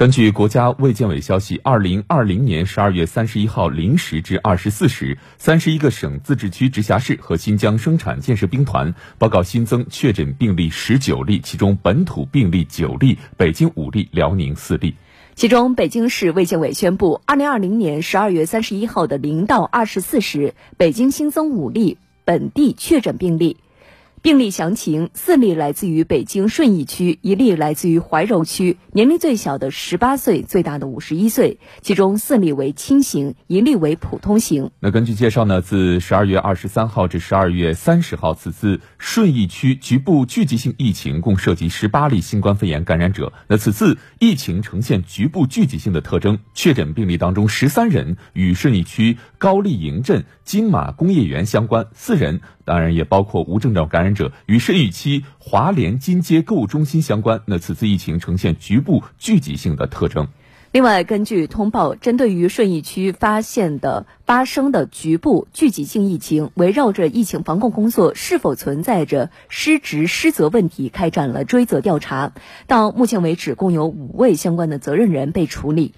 根据国家卫健委消息，二零二零年十二月三十一号零时至二十四时，三十一个省、自治区、直辖市和新疆生产建设兵团报告新增确诊病例十九例，其中本土病例九例，北京五例，辽宁四例。其中，北京市卫健委宣布，二零二零年十二月三十一号的零到二十四时，北京新增五例本地确诊病例。病例详情：四例来自于北京顺义区，一例来自于怀柔区，年龄最小的十八岁，最大的五十一岁。其中四例为轻型，一例为普通型。那根据介绍呢，自十二月二十三号至十二月三十号，此次顺义区局部聚集性疫情共涉及十八例新冠肺炎感染者。那此次疫情呈现局部聚集性的特征，确诊病例当中十三人与顺义区高丽营镇金马工业园相关，四人当然也包括无症状感染。者与顺义区华联金街购物中心相关，那此次疫情呈现局部聚集性的特征。另外，根据通报，针对于顺义区发现的发生的局部聚集性疫情，围绕着疫情防控工作是否存在着失职失责问题，开展了追责调查。到目前为止，共有五位相关的责任人被处理。